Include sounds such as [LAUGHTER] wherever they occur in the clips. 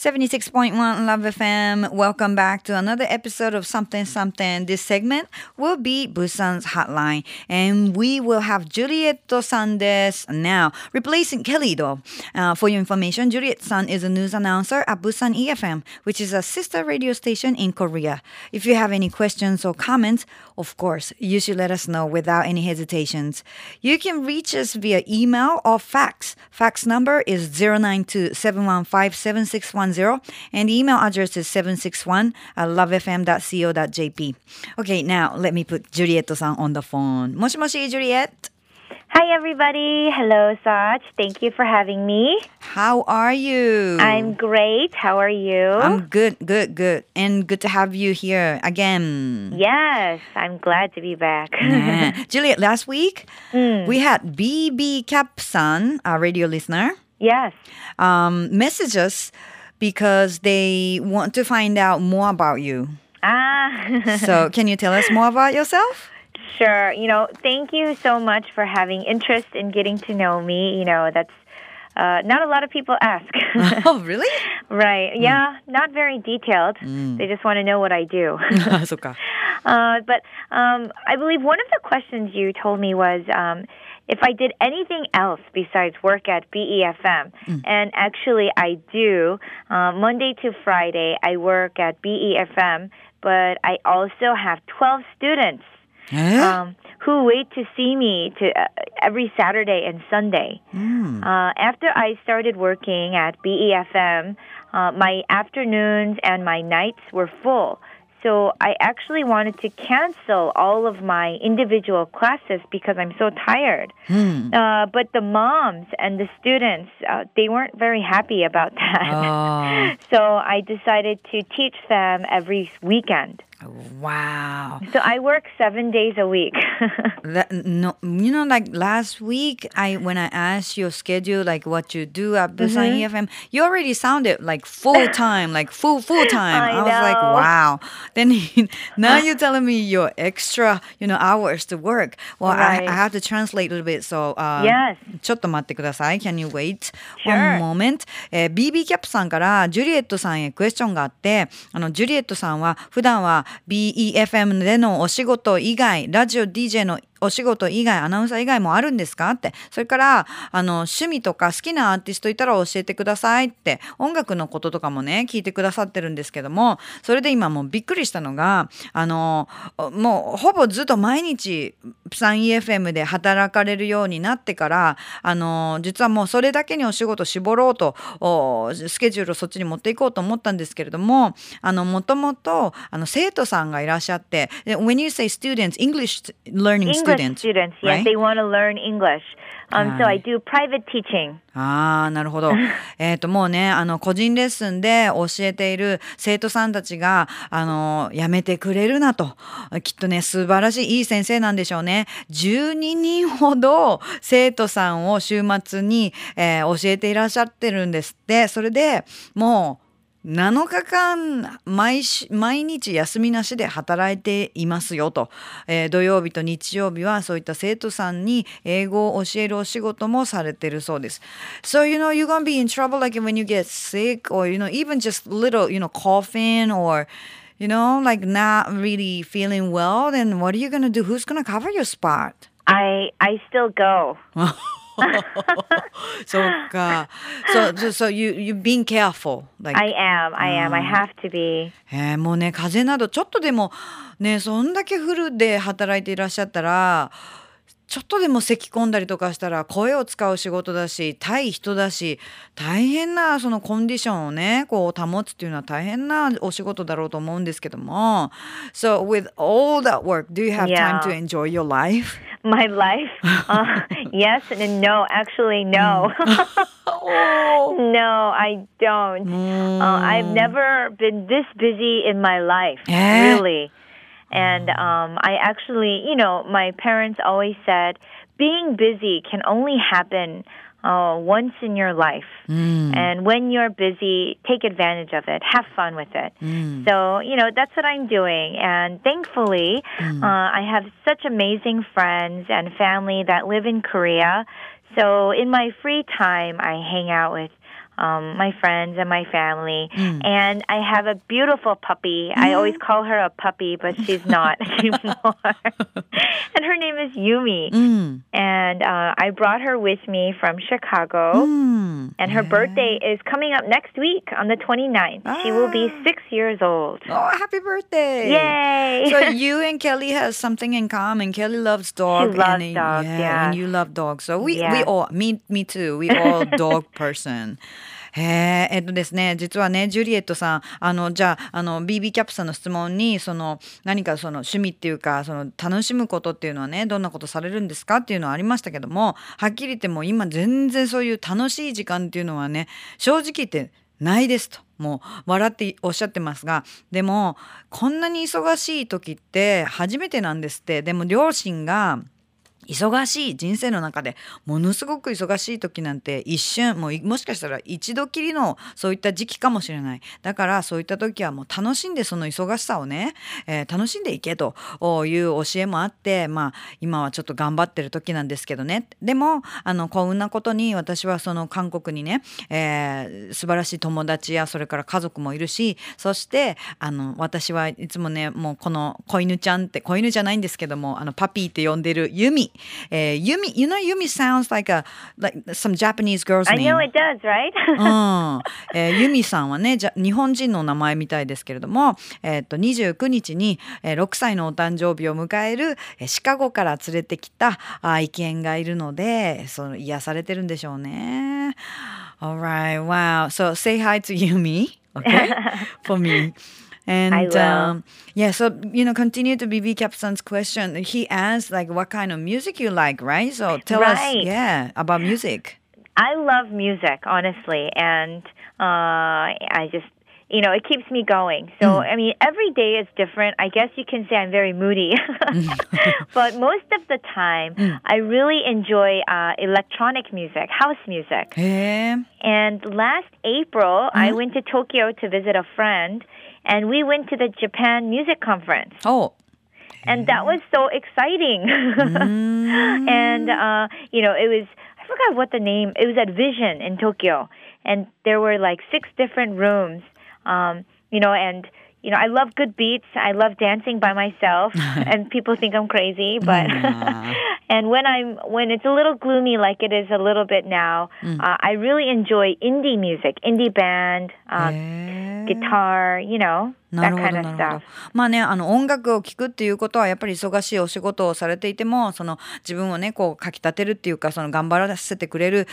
76.1 Love FM. Welcome back to another episode of Something Something. This segment will be Busan's hotline, and we will have Juliet san now, replacing Kelly though. Uh, for your information, Juliet san is a news announcer at Busan EFM, which is a sister radio station in Korea. If you have any questions or comments, of course, you should let us know without any hesitations. You can reach us via email or fax. Fax number is 092 715 and the email address is 761 at lovefm.co.jp. Okay, now let me put Juliet-san on the phone. Moshi moshi, Juliet. Hi, everybody. Hello, Saj. Thank you for having me. How are you? I'm great. How are you? I'm good, good, good. And good to have you here again. Yes, I'm glad to be back. yeah. [LAUGHS] Juliet, last week mm. we had BB Capson, a radio listener. Yes. Um, message us because they want to find out more about you. Ah. so, [LAUGHS] can you tell us more about yourself? Sure. You know, thank you so much for having interest in getting to know me. You know, that's uh, not a lot of people ask. [LAUGHS] oh, really? [LAUGHS] right. Mm. Yeah, not very detailed. Mm. They just want to know what I do. uh, but um, I believe one of the questions you told me was um, if I did anything else besides work at BEFM. Mm. And actually, I do. Uh, Monday to Friday, I work at BEFM, but I also have 12 students. Eh? Um, who wait to see me to uh, every Saturday and Sunday. Mm. Uh, after I started working at BEFM, uh, my afternoons and my nights were full. So I actually wanted to cancel all of my individual classes because I'm so tired. Hmm. Uh, but the moms and the students, uh, they weren't very happy about [LAUGHS] that. Oh. so I decided to teach them every weekend. Wow. So I work seven days a week. [LAUGHS] that, no, you know, like last week, I when I asked your schedule, like what you do at Busan mm-hmm. EFM, you already sounded like full time, like full full time. I, [LAUGHS] I, was like, wow. Then [LAUGHS] now you're telling me your extra, you know, hours to work. Well, right. I, I have to translate a little bit. So, uh, yes. ちょっと待ってください。Can you wait sure. one moment?、えー、BB キャップさんからジュリエットさんへクエスチョンがあって、あのジュリエットさんは普段は BEFM でのお仕事以外、ラジオ DJ のお仕事以外、アナウンサー以外もあるんですか？って。それから、あの、趣味とか好きなアーティストいたら教えてくださいって、音楽のこととかもね、聞いてくださってるんですけども、それで今もうびっくりしたのが、あの、もうほぼずっと毎日、プサン EFM で働かれるようになってから、あの、実はもうそれだけにお仕事絞ろうと、スケジュールをそっちに持っていこうと思ったんですけれども、もともと、生徒さんがいらっしゃって、When you say students, English learning students, students. students, yes, right? they want to learn English. Um, so I do private teaching. ああ、なるほど。[LAUGHS] えっと、もうね、あの、個人レッスンで教えている生徒さんたちが、あの、やめてくれるなと。きっとね、素晴らしい、いい先生なんでしょうね。12人ほど生徒さんを週末に、えー、教えていらっしゃってるんですって。それでもう、7日間毎毎日休みなしで働いていますよと、えー、土曜日と日曜日はそういった生徒さんに英語を教えるお仕事もされてるそうです。So you know you're gonna be in trouble like when you get sick or you know even just little you know coughing or you know like not really feeling well then what are you gonna do? Who's gonna cover your spot? I I still go. [LAUGHS] そっか。So, so, so you, you being careful. Like, I am, I am, I have to be. えー、もうね、風邪などちょっとでもね、そんだけフルで働いていらっしゃったら、ちょっとでも咳き込んだりとかしたら声を使う仕事だし対人だし大変なそのコンディションをねこう保つっていうのは大変なお仕事だろうと思うんですけども So with all that work do you have time to enjoy your life? My life? [LAUGHS] Uh, yes and no. Actually, no. [LAUGHS] oh. No, I don't. Mm. Uh, I've never been this busy in my life. Eh? Really. And um, I actually, you know, my parents always said being busy can only happen uh, once in your life. Mm. And when you're busy, take advantage of it. Have fun with it. Mm. So, you know, that's what I'm doing. And thankfully, mm. uh, I have such amazing friends and family that live in Korea. So in my free time, I hang out with um, my friends and my family. Mm. And I have a beautiful puppy. I always call her a puppy, but she's not [LAUGHS] anymore. [LAUGHS] and her name is Yumi. Mm. And uh, I brought her with me from Chicago. Mm. And her yeah. birthday is coming up next week on the 29th. Ah. She will be ah. six years old. Oh, happy birthday! Yay! so [LAUGHS] you and Kelly has something in common. Kelly loves dogs. She loves and, dogs, yeah, yeah, And you love dogs. So we, yeah. we all, me, me too. We all dog person. へえ、えっとですね、実はね、ジュリエットさん、あの、じゃあ、あの、BB キャップさんの質問に、その、何かその趣味っていうか、その、楽しむことっていうのはね、どんなことされるんですかっていうのはありましたけども、はっきり言っても今全然そういう楽しい時間っていうのはね、正直言ってないですと。もう笑っておっしゃってますが。でもこんなに忙しい時って初めてなんですって。でも両親が忙しい人生の中でものすごく忙しい時なんて一瞬もうもしかしたら一度きりのそういった時期かもしれない。だからそういった時はもう楽しんでその忙しさをね、えー、楽しんでいけという教えもあってまあ今はちょっと頑張ってる時なんですけどね。でもあの幸運なことに私はその韓国にね、えー、素晴らしい友達やそれから家族もいるしそしてあの私はいつもねもうこの子犬ちゃんって子犬じゃないんですけどもあのパピーって呼んでるユミえー、Yumi, you know, Yumi sounds like a like some Japanese girl's name. I know it does, right? うんえー、ユミさんはねじゃ日本人の名前みたいですけれども、えー、っと29日に、えー、6歳のお誕生日を迎える、えー、シカゴから連れてきた愛犬がいるのでその癒されてるんでしょうね。Alright, wow. So say hi to Yumi, okay, for me. And um, yeah, so you know, continue to BB Capson's question. He asked like what kind of music you like, right? So tell right. us, yeah, about music. I love music, honestly, and uh, I just you know, it keeps me going. So, mm. I mean, every day is different. I guess you can say I'm very moody. [LAUGHS] [LAUGHS] but most of the time, mm. I really enjoy uh, electronic music, house music. Yeah. And last April, mm. I went to Tokyo to visit a friend and we went to the Japan Music Conference. Oh. And that was so exciting. mm. [LAUGHS] and, uh, you know, it was, I forgot what the name, it was at Vision in Tokyo. And there were like six different rooms, um, you know, and, you know, I love good beats. I love dancing by myself, [LAUGHS] and people think I'm crazy. But [LAUGHS] and when I'm when it's a little gloomy, like it is a little bit now, mm. uh, I really enjoy indie music, indie band, uh, guitar, you know. なるほどなるほど。まあねあの音楽を聴くっていうことはやっぱり忙しいお仕事をされていてもその自分をねこうかきたてるっていうかその頑張らせてくれる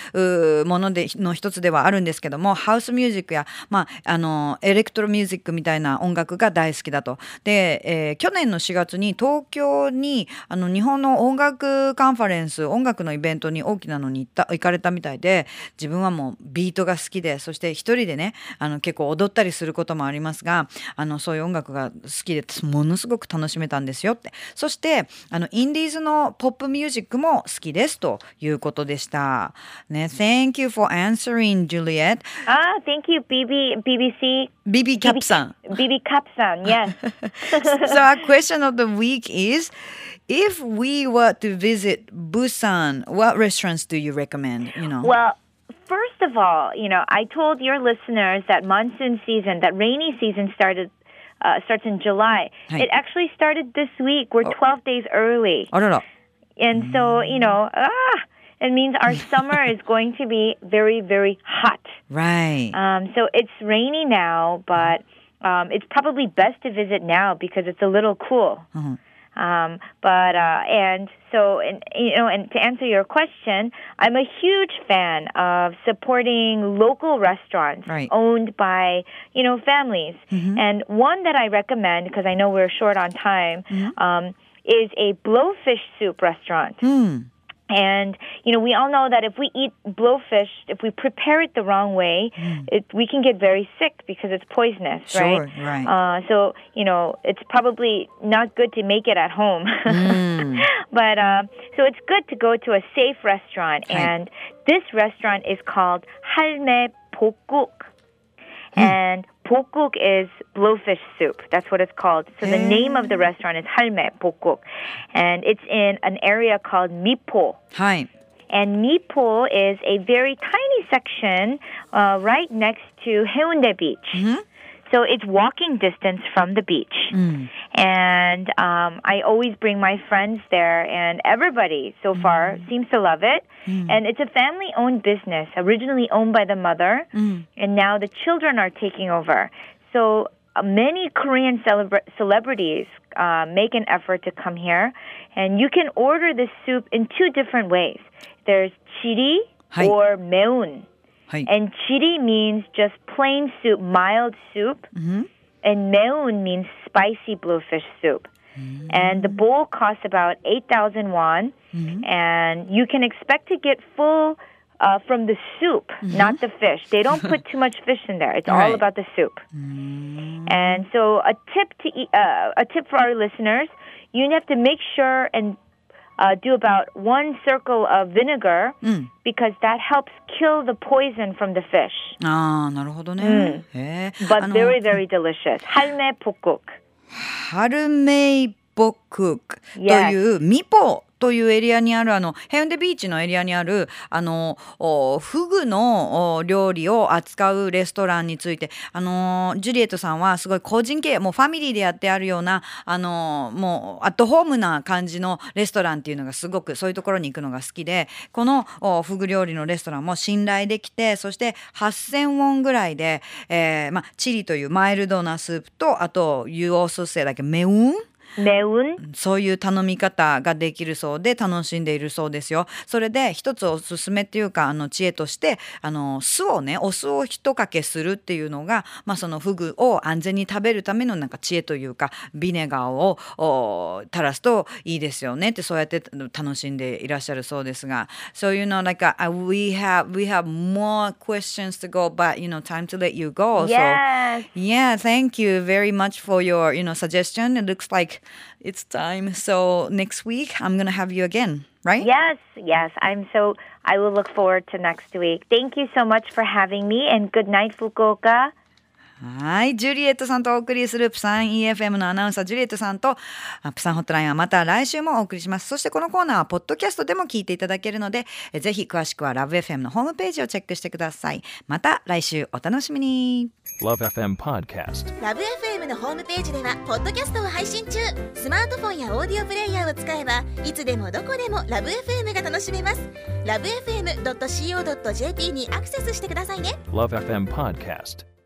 ものでの一つではあるんですけどもハウスミュージックや、まあ、あのエレクトロミュージックみたいな音楽が大好きだと。で、えー、去年の4月に東京にあの日本の音楽カンファレンス音楽のイベントに大きなのに行った行かれたみたいで自分はもうビートが好きでそして一人でねあの結構踊ったりすることもありますがあのそういう音楽が好きでものすごく楽しめたんですよって。そしてあのインディーズのポップミュージックも好きですということでした。ね Thank you for answering Juliet. Ah thank you BB BBC BB Capsan BB Capsan yes. [LAUGHS] So our question of the week is if we were to visit Busan what restaurants do you recommend you know Well first of all, you know, I told your listeners that monsoon season, that rainy season started uh, starts in July. It actually started this week. We're 12 days early. Oh no! And so, you know, ah, it means our [LAUGHS] summer is going to be very, very hot. Right. Um, so it's rainy now, but um, it's probably best to visit now because it's a little cool. Uh-huh. Um, but uh, and so and you know, and to answer your question, I'm a huge fan of supporting local restaurants right. owned by you know families. Mm-hmm. And one that I recommend because I know we're short on time mm-hmm. um, is a blowfish soup restaurant. Mm. And you know, we all know that if we eat blowfish, if we prepare it the wrong way, mm. it, we can get very sick because it's poisonous, sure, right? right. Uh, so you know, it's probably not good to make it at home. mm. [LAUGHS] But uh, so it's good to go to a safe restaurant, and this restaurant is called Halme Bokguk. Mm. And Bokguk is blowfish soup. That's what it's called. So the name of the restaurant is Halme Bokguk. And it's in an area called Mipo. Hi. And Mipo is a very tiny section uh, right next to Haeundae Beach. Mm-hmm. So it's walking distance from the beach. Mm. And um, I always bring my friends there, and everybody so mm. far seems to love it. Mm. And it's a family owned business, originally owned by the mother, mm. and now the children are taking over. So uh, many Korean celebra- celebrities uh, make an effort to come here, and you can order this soup in two different ways. There's chiri or meun. And chiri means just plain soup, mild soup. Mm-hmm. And meun means spicy blowfish soup. Mm-hmm. And the bowl costs about 8,000 won. Mm-hmm. And you can expect to get full uh, from the soup, mm-hmm. not the fish. They don't put too much fish in there. It's right. all about the soup. Mm-hmm. And so, a tip to eat, uh, a tip for our listeners: you have to make sure and uh, do about one circle of vinegar because that helps kill the poison from the fish. Ah, mm. But very very delicious. 할매 복국. [SIGHS] 하르메이 ポクというミポというエリアにあるあのヘウンデビーチのエリアにあるあのフグの料理を扱うレストランについてあのジュリエットさんはすごい個人経営もうファミリーでやってあるようなあのもうアットホームな感じのレストランっていうのがすごくそういうところに行くのが好きでこのフグ料理のレストランも信頼できてそして8,000ウォンぐらいで、えーまあ、チリというマイルドなスープとあとユオスセだけメウンメウンそういう頼み方ができるそうで楽しんでいるそうですよ。それで一つおすすめっていうかあの知恵としてあの酢をねお酢をひとかけするっていうのが、まあ、そのフグを安全に食べるためのなんか知恵というかビネガーをおー垂らすといいですよねってそうやって楽しんでいらっしゃるそうですが。So you know like we, have, we have more questions to go but you know time to let you go.Yeah!Yeah!、thank you very much for your you know, suggestion.It looks like it's time. So next week, I'm going to have you again, right? Yes, yes. I'm so, I will look forward to next week. Thank you so much for having me and good night, Fukuoka. はい。ジュリエットさんとお送りするプサン EFM のアナウンサー、ジュリエットさんと、プサンホットラインはまた来週もお送りします。そしてこのコーナーは、ポッドキャストでも聞いていただけるので、ぜひ詳しくは LoveFM のホームページをチェックしてください。また来週お楽しみに。LoveFM Podcast。LoveFM のホームページでは、ポッドキャストを配信中。スマートフォンやオーディオプレイヤーを使えば、いつでもどこでも LoveFM が楽しめます。LoveFM.co.jp にアクセスしてくださいね。LoveFM Podcast。